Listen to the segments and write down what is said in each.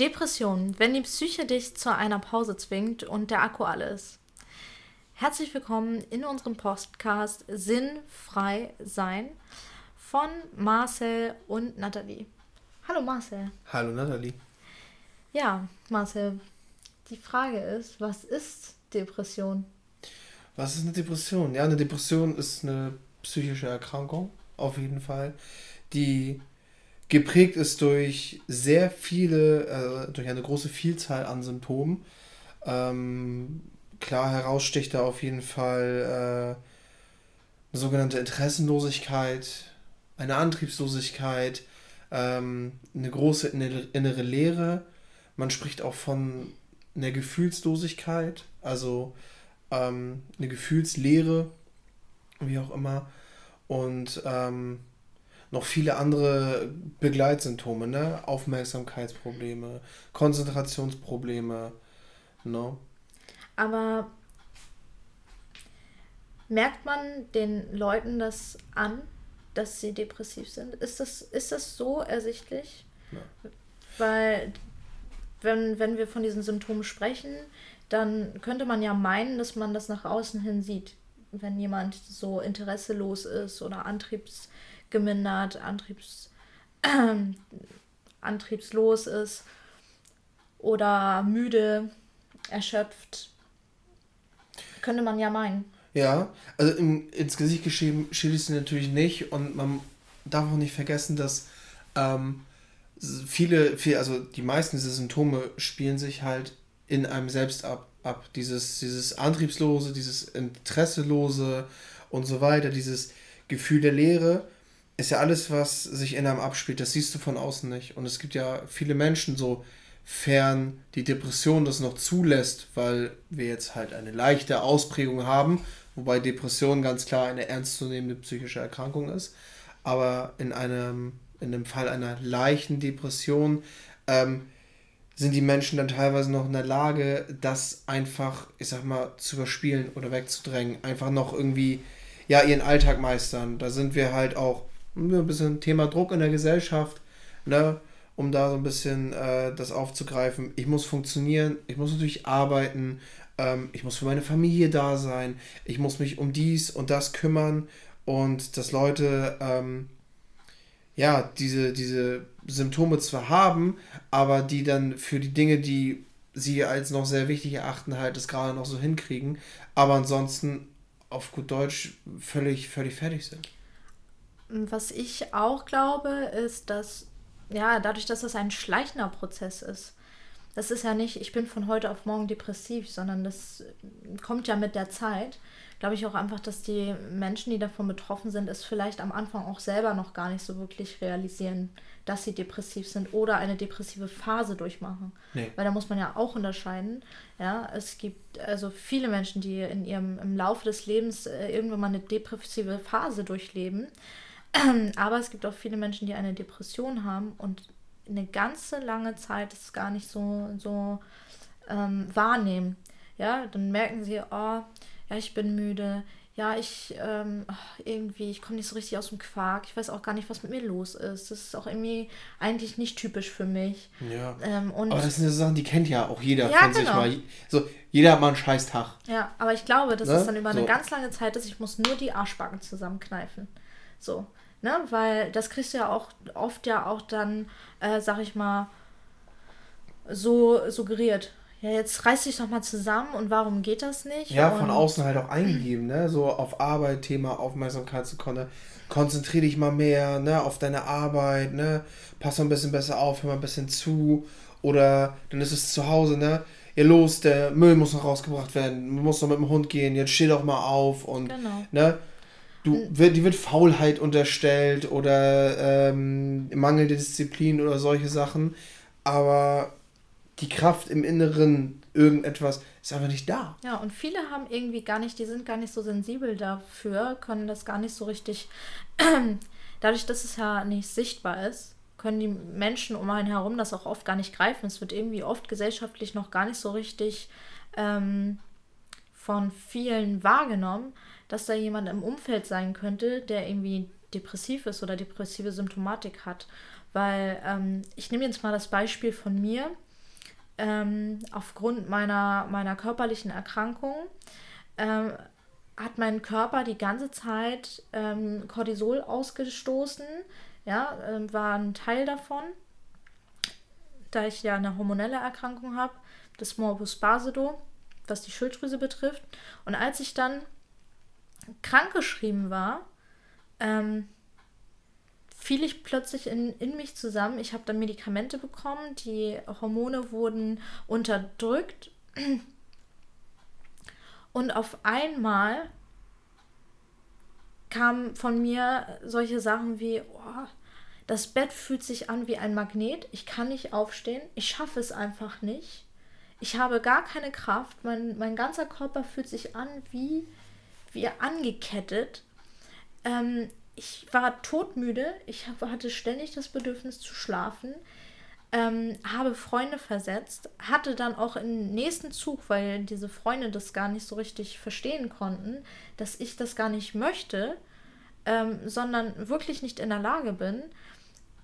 Depression, wenn die Psyche dich zu einer Pause zwingt und der Akku alle ist. Herzlich willkommen in unserem Podcast Sinnfrei sein von Marcel und Nathalie. Hallo Marcel. Hallo Nathalie. Ja, Marcel, die Frage ist, was ist Depression? Was ist eine Depression? Ja, eine Depression ist eine psychische Erkrankung, auf jeden Fall, die geprägt ist durch sehr viele, äh, durch eine große Vielzahl an Symptomen. Ähm, klar heraussticht da auf jeden Fall äh, eine sogenannte Interessenlosigkeit, eine Antriebslosigkeit, ähm, eine große innere Leere. Man spricht auch von einer Gefühlslosigkeit, also ähm, eine Gefühlslehre, wie auch immer. Und ähm, noch viele andere Begleitsymptome, ne? Aufmerksamkeitsprobleme, Konzentrationsprobleme, ne? Aber merkt man den Leuten das an, dass sie depressiv sind? Ist das, ist das so ersichtlich? Ja. Weil, wenn, wenn wir von diesen Symptomen sprechen, dann könnte man ja meinen, dass man das nach außen hin sieht. Wenn jemand so interesselos ist oder antriebsgemindert, Antriebs, äh, antriebslos ist oder müde, erschöpft, könnte man ja meinen. Ja, also im, ins Gesicht geschrieben steht es natürlich nicht und man darf auch nicht vergessen, dass ähm, viele, viel, also die meisten dieser Symptome spielen sich halt in einem selbst ab. ab. Dieses, dieses Antriebslose, dieses Interesselose und so weiter, dieses Gefühl der Leere, ist ja alles, was sich in einem abspielt. Das siehst du von außen nicht. Und es gibt ja viele Menschen, so fern die Depression das noch zulässt, weil wir jetzt halt eine leichte Ausprägung haben wobei Depression ganz klar eine ernstzunehmende psychische Erkrankung ist. Aber in einem, in dem Fall einer leichten Depression ähm, sind die Menschen dann teilweise noch in der Lage, das einfach, ich sag mal, zu überspielen oder wegzudrängen. Einfach noch irgendwie, ja, ihren Alltag meistern. Da sind wir halt auch ein bisschen Thema Druck in der Gesellschaft, ne? um da so ein bisschen äh, das aufzugreifen. Ich muss funktionieren, ich muss natürlich arbeiten, ähm, ich muss für meine Familie da sein, ich muss mich um dies und das kümmern und dass Leute ähm, ja diese, diese Symptome zwar haben, aber die dann für die Dinge, die sie als noch sehr wichtig erachten, halt das gerade noch so hinkriegen, aber ansonsten auf gut Deutsch völlig, völlig fertig sind. Was ich auch glaube, ist, dass ja, dadurch, dass das ein schleichender Prozess ist, das ist ja nicht, ich bin von heute auf morgen depressiv, sondern das kommt ja mit der Zeit. Glaube ich auch einfach, dass die Menschen, die davon betroffen sind, es vielleicht am Anfang auch selber noch gar nicht so wirklich realisieren, dass sie depressiv sind oder eine depressive Phase durchmachen. Nee. Weil da muss man ja auch unterscheiden. Ja, es gibt also viele Menschen, die in ihrem im Laufe des Lebens äh, irgendwann mal eine depressive Phase durchleben. Aber es gibt auch viele Menschen, die eine Depression haben und eine ganze lange Zeit das gar nicht so, so ähm, wahrnehmen. Ja, dann merken sie, oh, ja, ich bin müde. Ja, ich ähm, irgendwie, ich komme nicht so richtig aus dem Quark. Ich weiß auch gar nicht, was mit mir los ist. Das ist auch irgendwie eigentlich nicht typisch für mich. Ja. Ähm, und aber das sind so Sachen, die kennt ja auch jeder ja, von genau. sich mal. So, jeder hat mal einen scheiß Tag. Ja, aber ich glaube, dass ne? es dann über so. eine ganz lange Zeit ist, ich muss nur die Arschbacken zusammenkneifen. So. Ne? Weil das kriegst du ja auch oft ja auch dann, äh, sag ich mal, so suggeriert. Ja, jetzt reiß dich doch mal zusammen und warum geht das nicht? Ja, von außen halt auch eingegeben, ne? So auf Arbeit, Thema Aufmerksamkeit zu können. Konzentrier dich mal mehr, ne, auf deine Arbeit, ne? Pass mal ein bisschen besser auf, hör mal ein bisschen zu. Oder dann ist es zu Hause, ne? Ja, los, der Müll muss noch rausgebracht werden, du musst noch mit dem Hund gehen, jetzt steh doch mal auf und genau. ne? Du, wird, die wird Faulheit unterstellt oder ähm, mangelnde Disziplin oder solche Sachen, aber die Kraft im Inneren, irgendetwas, ist einfach nicht da. Ja, und viele haben irgendwie gar nicht, die sind gar nicht so sensibel dafür, können das gar nicht so richtig, dadurch, dass es ja nicht sichtbar ist, können die Menschen um einen herum das auch oft gar nicht greifen. Es wird irgendwie oft gesellschaftlich noch gar nicht so richtig ähm, von vielen wahrgenommen dass da jemand im Umfeld sein könnte, der irgendwie depressiv ist oder depressive Symptomatik hat. Weil ähm, ich nehme jetzt mal das Beispiel von mir. ähm, aufgrund meiner, meiner körperlichen Erkrankung ähm, hat mein Körper die ganze Zeit ähm, Cortisol ausgestoßen. Ja, äh, war ein Teil davon, da ich ja eine hormonelle Erkrankung habe, das Morbus Basedow, was die Schilddrüse betrifft. Und als ich dann krankgeschrieben war, ähm, fiel ich plötzlich in, in mich zusammen. Ich habe dann Medikamente bekommen, die Hormone wurden unterdrückt. Und auf einmal kamen von mir solche Sachen wie, oh, das Bett fühlt sich an wie ein Magnet, ich kann nicht aufstehen, ich schaffe es einfach nicht. Ich habe gar keine Kraft, mein, mein ganzer Körper fühlt sich an wie, wie angekettet. Ähm, ich war todmüde, ich hatte ständig das Bedürfnis zu schlafen, ähm, habe Freunde versetzt, hatte dann auch im nächsten Zug, weil diese Freunde das gar nicht so richtig verstehen konnten, dass ich das gar nicht möchte, ähm, sondern wirklich nicht in der Lage bin,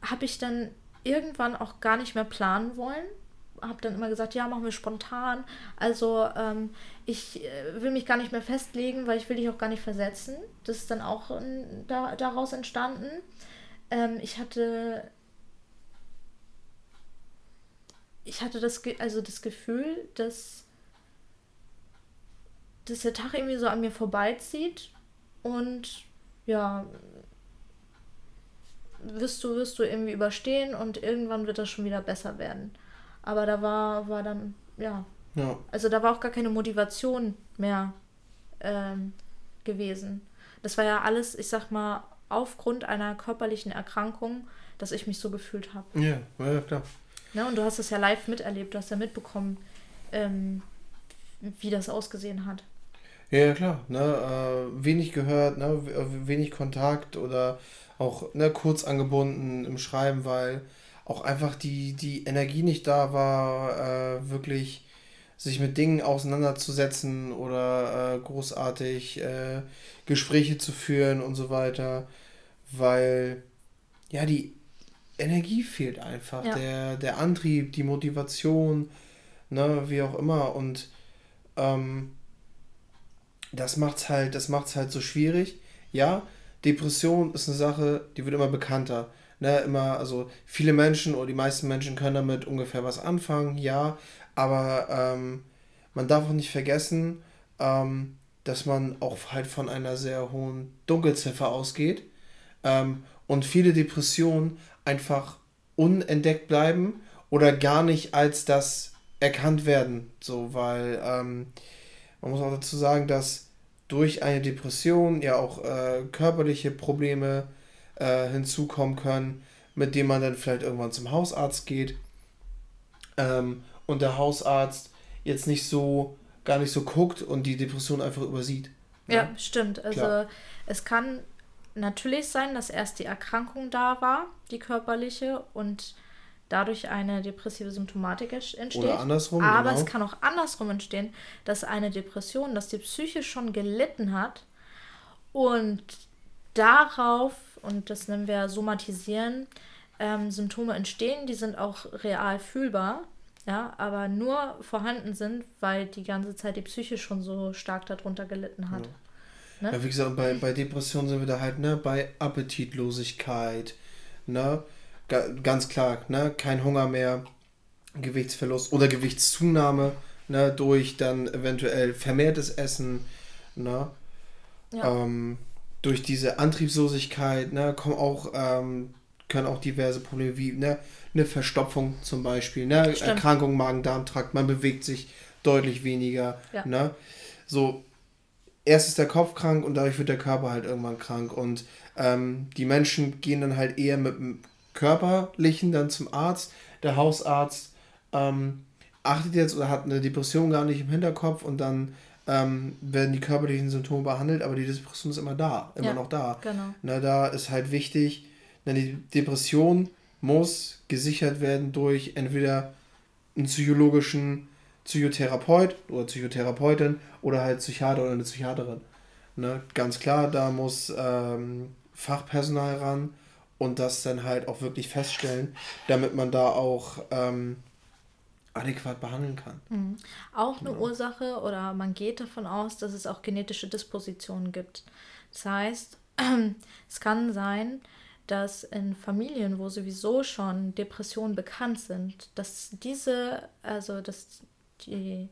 habe ich dann irgendwann auch gar nicht mehr planen wollen, habe dann immer gesagt, ja, machen wir spontan. Also ähm, ich äh, will mich gar nicht mehr festlegen, weil ich will dich auch gar nicht versetzen. Das ist dann auch äh, da, daraus entstanden. Ähm, ich hatte ich hatte das, also das Gefühl, dass, dass der Tag irgendwie so an mir vorbeizieht und ja, wirst du, wirst du irgendwie überstehen und irgendwann wird das schon wieder besser werden. Aber da war, war dann, ja. ja. Also da war auch gar keine Motivation mehr ähm, gewesen. Das war ja alles, ich sag mal, aufgrund einer körperlichen Erkrankung, dass ich mich so gefühlt habe. Ja, ja, klar. Ne, und du hast es ja live miterlebt, du hast ja mitbekommen, ähm, wie das ausgesehen hat. Ja, klar. Ne, äh, wenig gehört, ne, wenig Kontakt oder auch ne, kurz angebunden im Schreiben, weil auch einfach die, die Energie nicht da war, äh, wirklich sich mit Dingen auseinanderzusetzen oder äh, großartig äh, Gespräche zu führen und so weiter, weil ja die Energie fehlt einfach, ja. der, der Antrieb, die Motivation, ne, wie auch immer und ähm, das macht's halt, das macht's halt so schwierig. Ja, Depression ist eine Sache, die wird immer bekannter ne, immer, also viele Menschen oder die meisten Menschen können damit ungefähr was anfangen, ja, aber ähm, man darf auch nicht vergessen, ähm, dass man auch halt von einer sehr hohen Dunkelziffer ausgeht ähm, und viele Depressionen einfach unentdeckt bleiben oder gar nicht als das erkannt werden, so, weil ähm, man muss auch dazu sagen, dass durch eine Depression ja auch äh, körperliche Probleme äh, hinzukommen können, mit dem man dann vielleicht irgendwann zum Hausarzt geht ähm, und der Hausarzt jetzt nicht so, gar nicht so guckt und die Depression einfach übersieht. Ja, ja stimmt. Also Klar. es kann natürlich sein, dass erst die Erkrankung da war, die körperliche, und dadurch eine depressive Symptomatik entsteht. Oder andersrum. Aber genau. es kann auch andersrum entstehen, dass eine Depression, dass die Psyche schon gelitten hat und darauf und das nennen wir somatisieren, ähm, Symptome entstehen, die sind auch real fühlbar, ja, aber nur vorhanden sind, weil die ganze Zeit die Psyche schon so stark darunter gelitten hat. Ja, ne? ja wie gesagt, bei, bei Depressionen sind wir da halt, ne, bei Appetitlosigkeit, ne, ganz klar, ne, kein Hunger mehr, Gewichtsverlust oder Gewichtszunahme, ne, durch dann eventuell vermehrtes Essen, ne, ja. ähm, durch diese Antriebslosigkeit ne, kommen auch, ähm, können auch diverse Probleme wie ne, eine Verstopfung zum Beispiel, ne, Erkrankung Magen-Darm-Trakt, man bewegt sich deutlich weniger. Ja. Ne? So, erst ist der Kopf krank und dadurch wird der Körper halt irgendwann krank. Und ähm, die Menschen gehen dann halt eher mit dem Körperlichen dann zum Arzt. Der Hausarzt ähm, achtet jetzt oder hat eine Depression gar nicht im Hinterkopf und dann ähm, werden die körperlichen Symptome behandelt, aber die Depression ist immer da, immer ja, noch da. Genau. Na, da ist halt wichtig, na, die Depression muss gesichert werden durch entweder einen psychologischen Psychotherapeut oder Psychotherapeutin oder halt Psychiater oder eine Psychiaterin. Ne? Ganz klar, da muss ähm, Fachpersonal ran und das dann halt auch wirklich feststellen, damit man da auch ähm, adäquat behandeln kann. Mhm. Auch eine. Ursache oder man geht davon aus, dass es auch genetische Dispositionen gibt. Das heißt, es kann sein, dass in Familien, wo sowieso schon Depressionen bekannt sind, dass diese, also dass die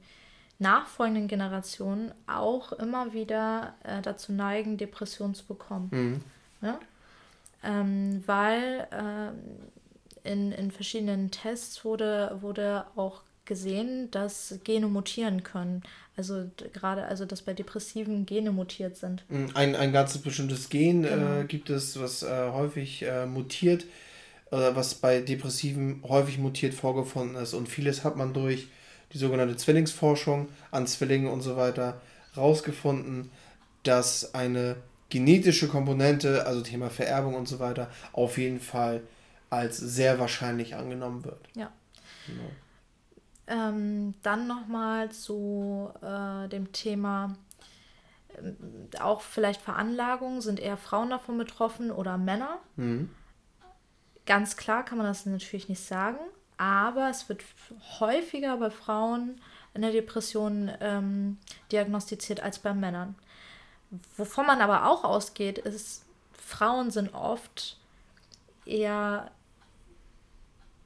nachfolgenden Generationen auch immer wieder äh, dazu neigen, Depressionen zu bekommen. Mhm. Ja? Ähm, weil äh, in, in verschiedenen Tests wurde, wurde auch gesehen, dass Gene mutieren können. Also gerade, also dass bei Depressiven Gene mutiert sind. Mhm, ein, ein ganz bestimmtes Gen äh, genau. äh, gibt es, was äh, häufig äh, mutiert, oder was bei Depressiven häufig mutiert vorgefunden ist. Und vieles hat man durch die sogenannte Zwillingsforschung an Zwillingen und so weiter rausgefunden, dass eine genetische Komponente, also Thema Vererbung und so weiter, auf jeden Fall als sehr wahrscheinlich angenommen wird. Ja. Genau. Ähm, dann nochmal zu äh, dem Thema, äh, auch vielleicht Veranlagungen, sind eher Frauen davon betroffen oder Männer? Mhm. Ganz klar kann man das natürlich nicht sagen, aber es wird häufiger bei Frauen in der Depression ähm, diagnostiziert als bei Männern. Wovon man aber auch ausgeht, ist, Frauen sind oft eher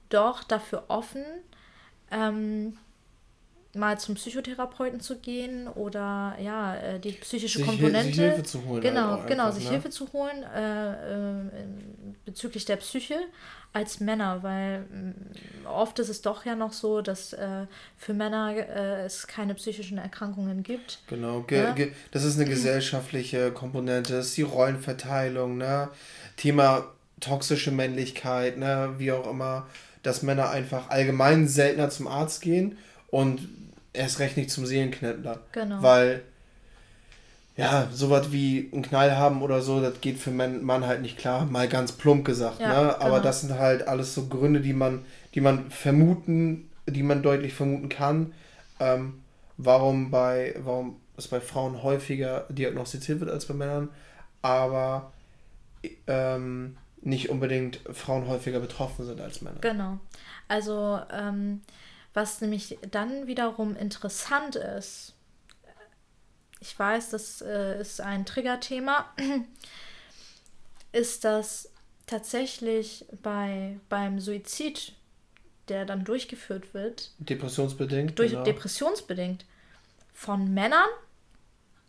doch dafür offen, ähm, mal zum Psychotherapeuten zu gehen oder ja, äh, die psychische sich Komponente. Sich Hilfe zu holen. Genau, halt genau, einfach, sich ne? Hilfe zu holen äh, äh, bezüglich der Psyche als Männer, weil äh, oft ist es doch ja noch so, dass äh, für Männer äh, es keine psychischen Erkrankungen gibt. Genau, ge ja? ge das ist eine gesellschaftliche Komponente, das ist die Rollenverteilung, ne? Thema toxische Männlichkeit, ne? wie auch immer dass Männer einfach allgemein seltener zum Arzt gehen und erst recht nicht zum Seelenknettler. Genau. Weil, ja, sowas wie einen Knall haben oder so, das geht für einen Mann halt nicht klar, mal ganz plump gesagt. Ja, ne? Aber genau. das sind halt alles so Gründe, die man, die man vermuten, die man deutlich vermuten kann, ähm, warum bei, warum es bei Frauen häufiger diagnostiziert wird als bei Männern. Aber ähm, nicht unbedingt Frauen häufiger betroffen sind als Männer. Genau. Also ähm, was nämlich dann wiederum interessant ist, ich weiß, das äh, ist ein Triggerthema, ist, dass tatsächlich bei, beim Suizid, der dann durchgeführt wird, depressionsbedingt, durch, genau. depressionsbedingt, von Männern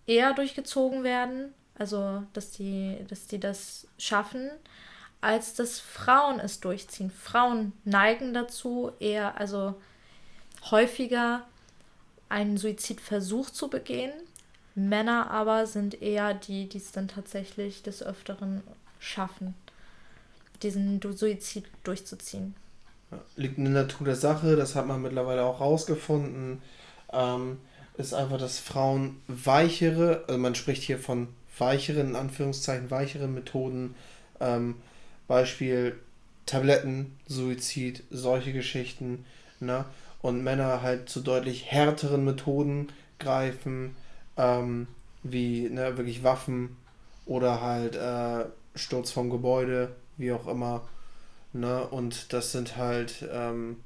eher durchgezogen werden, also dass die, dass die das schaffen, als dass Frauen es durchziehen. Frauen neigen dazu, eher, also häufiger einen Suizidversuch zu begehen. Männer aber sind eher die, die es dann tatsächlich des Öfteren schaffen, diesen Suizid durchzuziehen. liegt in der Natur der Sache, das hat man mittlerweile auch rausgefunden. Ähm, ist einfach, dass Frauen weichere, also man spricht hier von weicheren, in Anführungszeichen, weicheren Methoden ähm, Beispiel Tabletten, Suizid, solche Geschichten, ne? Und Männer halt zu deutlich härteren Methoden greifen, ähm, wie ne, wirklich Waffen oder halt äh, Sturz vom Gebäude, wie auch immer. Ne? Und das sind halt ähm,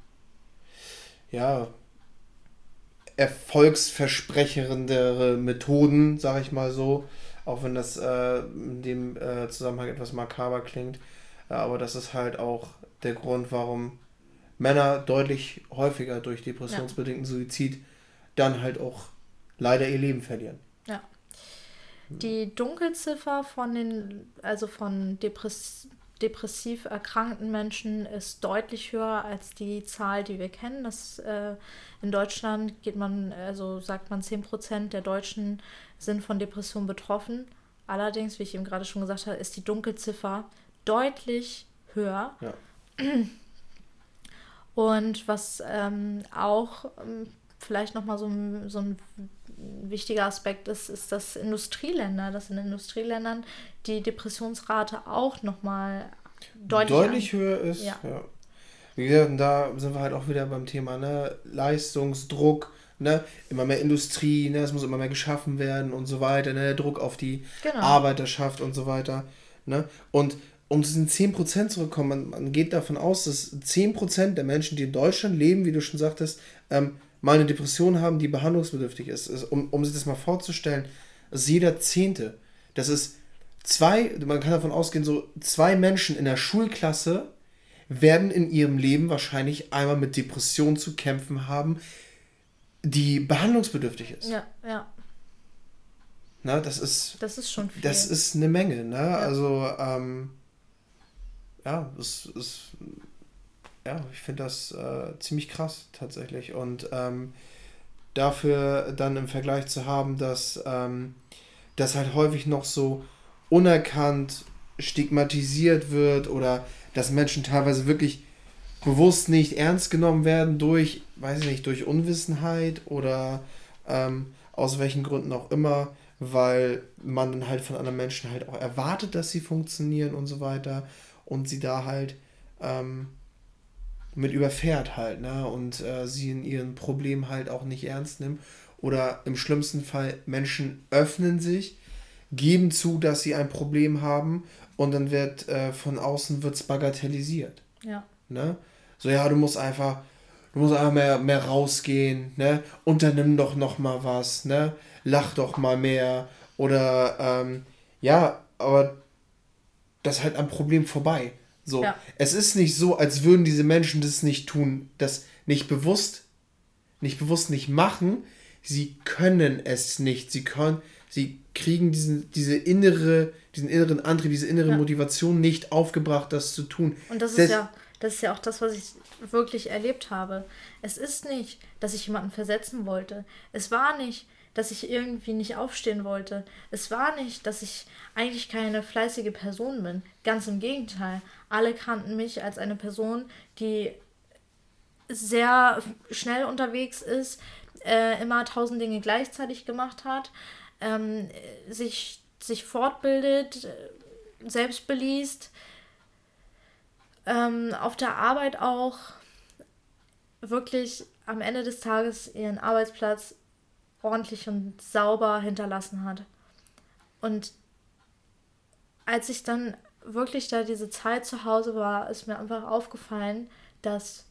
ja erfolgsversprechendere Methoden, sag ich mal so, auch wenn das äh, in dem äh, Zusammenhang etwas makaber klingt. Ja, aber das ist halt auch der Grund, warum Männer deutlich häufiger durch depressionsbedingten Suizid dann halt auch leider ihr Leben verlieren. Ja. Die Dunkelziffer von den, also von Depress depressiv erkrankten Menschen ist deutlich höher als die Zahl, die wir kennen. Das, äh, in Deutschland geht man, also sagt man, 10% der Deutschen sind von Depressionen betroffen. Allerdings, wie ich eben gerade schon gesagt habe, ist die Dunkelziffer deutlich höher. Ja. Und was ähm, auch ähm, vielleicht nochmal so, so ein wichtiger Aspekt ist, ist, dass Industrieländer, dass in Industrieländern die Depressionsrate auch nochmal deutlich, deutlich höher ist. Ja. ja. Wie gesagt, da sind wir halt auch wieder beim Thema ne? Leistungsdruck, ne? immer mehr Industrie, ne? es muss immer mehr geschaffen werden und so weiter, ne? der Druck auf die genau. Arbeiterschaft und so weiter. Ne? Und um zu diesen 10% zurückkommen, man, man geht davon aus, dass 10% der Menschen, die in Deutschland leben, wie du schon sagtest, ähm, mal eine Depression haben, die behandlungsbedürftig ist. ist um, um sich das mal vorzustellen, ist jeder Zehnte. Das ist zwei, man kann davon ausgehen, so zwei Menschen in der Schulklasse werden in ihrem Leben wahrscheinlich einmal mit Depressionen zu kämpfen haben, die behandlungsbedürftig ist. Ja, ja. Na, das ist. Das ist schon viel. Das ist eine Menge, ne? Ja. Also, ähm, ja, das ist. Ja, ich finde das äh, ziemlich krass tatsächlich. Und ähm, dafür dann im Vergleich zu haben, dass ähm, das halt häufig noch so unerkannt stigmatisiert wird oder dass Menschen teilweise wirklich bewusst nicht ernst genommen werden durch, weiß ich nicht, durch Unwissenheit oder ähm, aus welchen Gründen auch immer, weil man dann halt von anderen Menschen halt auch erwartet, dass sie funktionieren und so weiter und sie da halt ähm, mit überfährt halt, ne? Und äh, sie in ihren Problemen halt auch nicht ernst nimmt. Oder im schlimmsten Fall Menschen öffnen sich, geben zu, dass sie ein Problem haben und dann wird äh, von außen wird's bagatellisiert. Ja. Ne? So, ja, du musst einfach, du musst einfach mehr, mehr rausgehen, ne? Unternimm doch noch mal was, ne? Lach doch mal mehr. Oder ähm, ja, aber das ist halt am Problem vorbei. So. Ja. Es ist nicht so, als würden diese Menschen das nicht tun, das nicht bewusst, nicht bewusst nicht machen. Sie können es nicht. Sie können, sie kriegen diesen, diese innere, diesen inneren Antrieb, diese innere ja. Motivation nicht aufgebracht, das zu tun. Und das ist ja, das ist ja auch das, was ich wirklich erlebt habe. Es ist nicht, dass ich jemanden versetzen wollte. Es war nicht, dass ich irgendwie nicht aufstehen wollte. Es war nicht, dass ich eigentlich keine fleißige Person bin. Ganz im Gegenteil. Alle kannten mich als eine Person, die sehr schnell unterwegs ist, äh, immer tausend Dinge gleichzeitig gemacht hat, ähm, sich, sich fortbildet, selbst beliest, ähm, auf der Arbeit auch wirklich am Ende des Tages ihren Arbeitsplatz ordentlich und sauber hinterlassen hat. Und als ich dann wirklich da diese Zeit zu Hause war, ist mir einfach aufgefallen, dass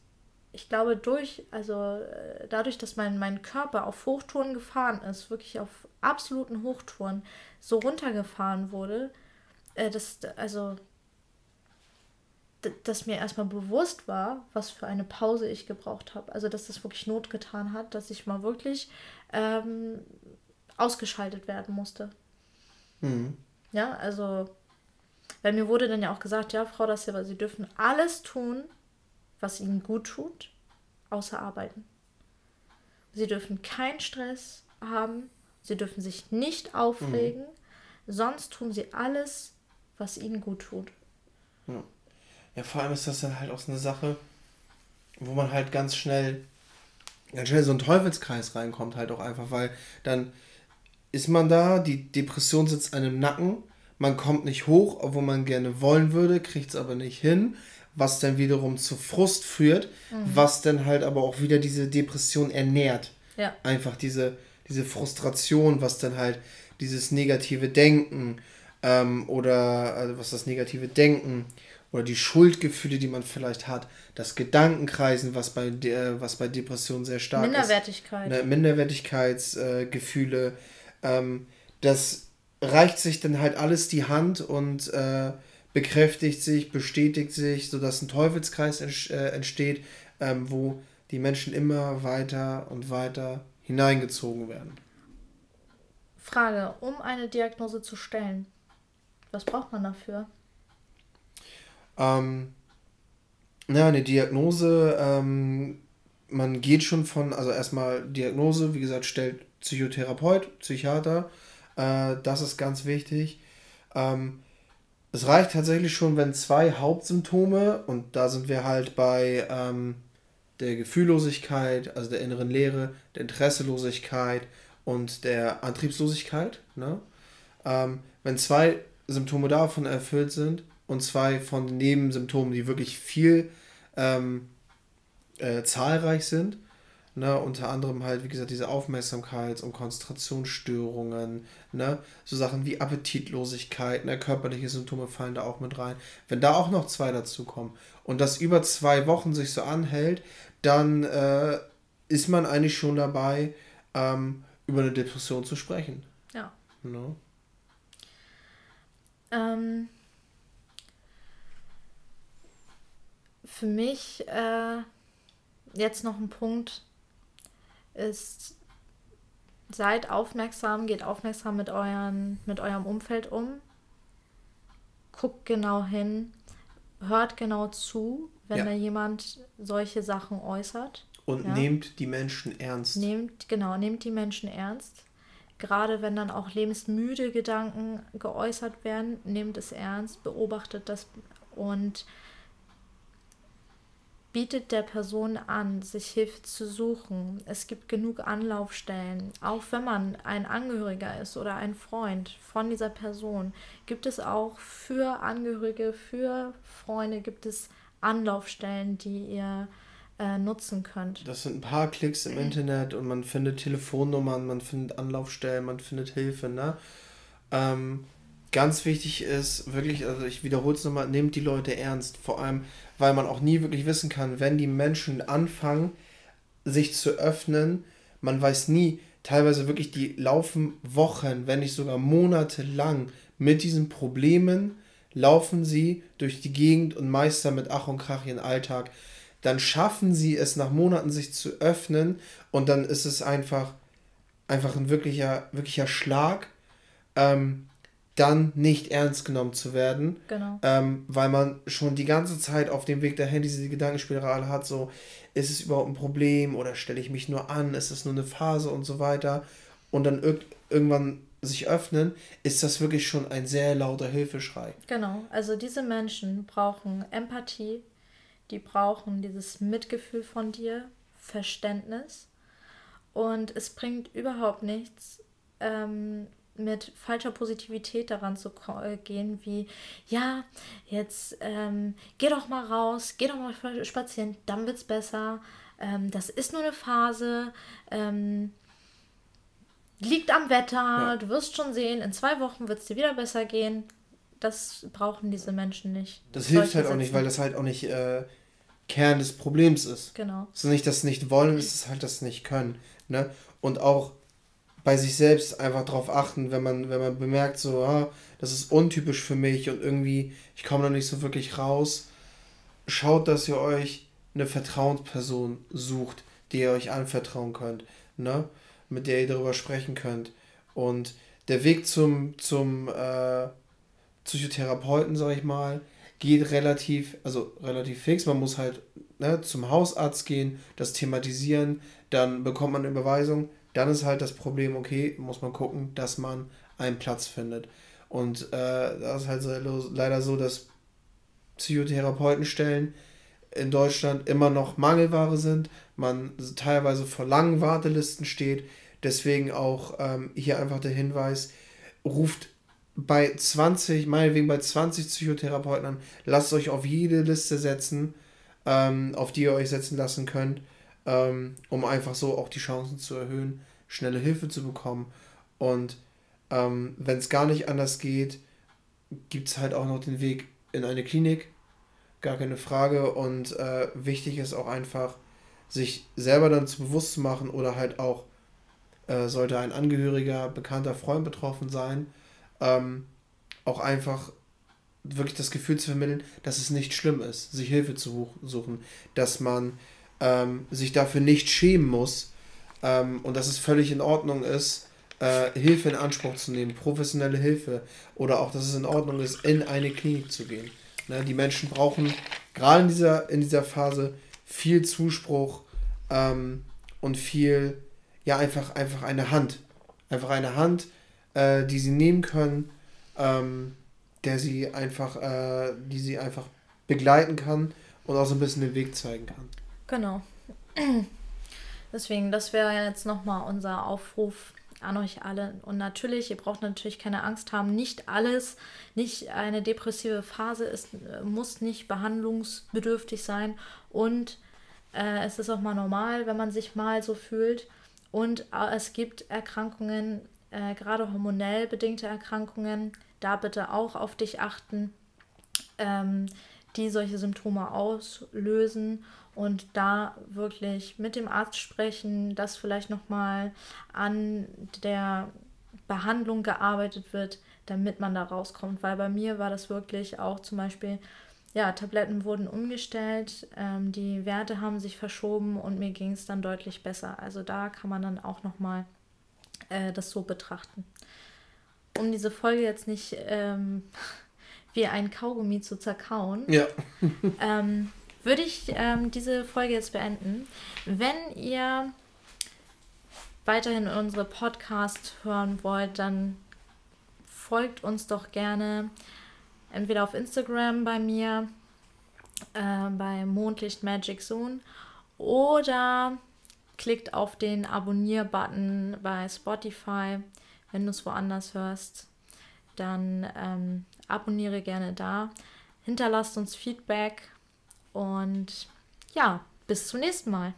ich glaube, durch, also äh, dadurch, dass mein, mein Körper auf Hochtouren gefahren ist, wirklich auf absoluten Hochtouren so runtergefahren wurde, äh, dass, also, dass mir erstmal bewusst war, was für eine Pause ich gebraucht habe. Also, dass das wirklich Not getan hat, dass ich mal wirklich ähm, ausgeschaltet werden musste. Mhm. Ja, also, weil mir wurde dann ja auch gesagt, ja, Frau das Silva, Sie dürfen alles tun, was ihnen gut tut, außer arbeiten. Sie dürfen keinen Stress haben, sie dürfen sich nicht aufregen, mhm. sonst tun sie alles, was ihnen gut tut. Ja. Ja, vor allem ist das dann halt auch so eine Sache, wo man halt ganz schnell, ganz schnell so ein Teufelskreis reinkommt, halt auch einfach, weil dann ist man da, die Depression sitzt einem Nacken, man kommt nicht hoch, obwohl man gerne wollen würde, kriegt es aber nicht hin was dann wiederum zu Frust führt, mhm. was dann halt aber auch wieder diese Depression ernährt. Ja. Einfach diese, diese Frustration, was dann halt dieses negative Denken ähm, oder also was das negative Denken oder die Schuldgefühle, die man vielleicht hat, das Gedankenkreisen, was bei der, was bei Depressionen sehr stark Minderwertigkeit. ist. Ne, Minderwertigkeitsgefühle. Äh, ähm, das reicht sich dann halt alles die Hand und äh, bekräftigt sich, bestätigt sich, sodass ein Teufelskreis äh, entsteht, ähm, wo die Menschen immer weiter und weiter hineingezogen werden. Frage, um eine Diagnose zu stellen, was braucht man dafür? Ähm, ja, eine Diagnose, ähm, man geht schon von, also erstmal Diagnose, wie gesagt, stellt Psychotherapeut, Psychiater, äh, das ist ganz wichtig. Ähm, es reicht tatsächlich schon, wenn zwei Hauptsymptome, und da sind wir halt bei ähm, der Gefühllosigkeit, also der inneren Leere, der Interesselosigkeit und der Antriebslosigkeit, ne? Ähm, wenn zwei Symptome davon erfüllt sind und zwei von den Nebensymptomen, die wirklich viel ähm, äh, zahlreich sind, Ne, unter anderem halt, wie gesagt, diese Aufmerksamkeits- und Konzentrationsstörungen, ne, so Sachen wie Appetitlosigkeit, ne, körperliche Symptome fallen da auch mit rein. Wenn da auch noch zwei dazu kommen und das über zwei Wochen sich so anhält, dann äh, ist man eigentlich schon dabei, ähm, über eine Depression zu sprechen. Ja. Ne? Ähm, für mich äh, jetzt noch ein Punkt, ist, seid aufmerksam, geht aufmerksam mit, euren, mit eurem Umfeld um, guckt genau hin, hört genau zu, wenn ja. da jemand solche Sachen äußert. Und ja. nehmt die Menschen ernst. Nehmt, genau, nehmt die Menschen ernst. Gerade wenn dann auch lebensmüde Gedanken geäußert werden, nehmt es ernst, beobachtet das und bietet der Person an, sich Hilfe zu suchen. Es gibt genug Anlaufstellen. Auch wenn man ein Angehöriger ist oder ein Freund von dieser Person, gibt es auch für Angehörige, für Freunde, gibt es Anlaufstellen, die ihr äh, nutzen könnt. Das sind ein paar Klicks im Internet und man findet Telefonnummern, man findet Anlaufstellen, man findet Hilfe. Ne? Ähm, ganz wichtig ist wirklich, also ich wiederhole es nochmal, nehmt die Leute ernst. Vor allem, weil man auch nie wirklich wissen kann, wenn die Menschen anfangen, sich zu öffnen, man weiß nie, teilweise wirklich, die laufen Wochen, wenn nicht sogar Monate lang mit diesen Problemen, laufen sie durch die Gegend und meistern mit Ach und Krach ihren Alltag. Dann schaffen sie es nach Monaten sich zu öffnen und dann ist es einfach, einfach ein wirklicher, wirklicher Schlag. Ähm, dann nicht ernst genommen zu werden. Genau. Ähm, weil man schon die ganze Zeit auf dem Weg dahin diese Gedankenspirale hat, so, ist es überhaupt ein Problem oder stelle ich mich nur an, ist es nur eine Phase und so weiter. Und dann irg irgendwann sich öffnen, ist das wirklich schon ein sehr lauter Hilfeschrei. Genau, also diese Menschen brauchen Empathie, die brauchen dieses Mitgefühl von dir, Verständnis. Und es bringt überhaupt nichts, ähm, mit falscher Positivität daran zu äh, gehen, wie, ja, jetzt ähm, geh doch mal raus, geh doch mal spazieren, dann wird's besser. Ähm, das ist nur eine Phase. Ähm, liegt am Wetter, ja. du wirst schon sehen, in zwei Wochen wird es dir wieder besser gehen. Das brauchen diese Menschen nicht. Das hilft halt auch nicht, weil das halt auch nicht äh, Kern des Problems ist. Genau. Es ist nicht das nicht wollen, es ist halt das nicht können. Ne? Und auch bei sich selbst einfach darauf achten, wenn man, wenn man bemerkt, so, ah, das ist untypisch für mich und irgendwie, ich komme da nicht so wirklich raus. Schaut, dass ihr euch eine Vertrauensperson sucht, die ihr euch anvertrauen könnt, ne? mit der ihr darüber sprechen könnt. Und der Weg zum, zum äh, Psychotherapeuten, sag ich mal, geht relativ, also relativ fix. Man muss halt ne, zum Hausarzt gehen, das thematisieren, dann bekommt man eine Überweisung, dann ist halt das Problem, okay, muss man gucken, dass man einen Platz findet. Und äh, das ist halt so, leider so, dass Psychotherapeutenstellen in Deutschland immer noch Mangelware sind, man teilweise vor langen Wartelisten steht. Deswegen auch ähm, hier einfach der Hinweis, ruft bei 20, meinetwegen bei 20 Psychotherapeuten an, lasst euch auf jede Liste setzen, ähm, auf die ihr euch setzen lassen könnt ähm, um einfach so auch die Chancen zu erhöhen, schnelle Hilfe zu bekommen. Und ähm, wenn es gar nicht anders geht, gibt es halt auch noch den Weg in eine Klinik, gar keine Frage. Und äh, wichtig ist auch einfach, sich selber dann zu bewusst zu machen oder halt auch, äh, sollte ein Angehöriger, bekannter Freund betroffen sein, ähm, auch einfach wirklich das Gefühl zu vermitteln, dass es nicht schlimm ist, sich Hilfe zu suchen, dass man ähm, sich dafür nicht schämen muss ähm, und dass es völlig in Ordnung ist, äh, Hilfe in Anspruch zu nehmen, professionelle Hilfe oder auch, dass es in Ordnung ist, in eine Klinik zu gehen. Ne, die Menschen brauchen gerade in dieser, in dieser Phase viel Zuspruch ähm, und viel, ja, einfach, einfach eine Hand. Einfach eine Hand, äh, die sie nehmen können, ähm, der sie einfach, äh, die sie einfach begleiten kann und auch so ein bisschen den Weg zeigen kann. Genau. Deswegen, das wäre jetzt nochmal unser Aufruf an euch alle. Und natürlich, ihr braucht natürlich keine Angst haben. Nicht alles, nicht eine depressive Phase ist, muss nicht behandlungsbedürftig sein. Und Äh, es ist auch mal normal, wenn man sich mal so fühlt. Und äh, es gibt Erkrankungen, äh, gerade hormonell bedingte Erkrankungen, da bitte auch auf dich achten, ähm, die solche Symptome auslösen und da wirklich mit dem Arzt sprechen, dass vielleicht nochmal an der Behandlung gearbeitet wird, damit man da rauskommt. Weil bei mir war das wirklich auch zum Beispiel, ja, Tabletten wurden umgestellt, ähm, die Werte haben sich verschoben und mir ging es dann deutlich besser. Also da kann man dann auch nochmal äh, das so betrachten. Um diese Folge jetzt nicht ähm, wie ein Kaugummi zu zerkauen, ja. ähm, würde ich ähm, diese Folge jetzt beenden. Wenn ihr weiterhin unsere Podcast hören wollt, dann folgt uns doch gerne entweder auf Instagram bei mir, äh, bei Mondlicht Magic Zone oder klickt auf den Abonnier-Button bei Spotify, wenn du es woanders hörst. Dann ähm, abonniere gerne da. Hinterlasst uns Feedback und ja, bis zum nächsten Mal.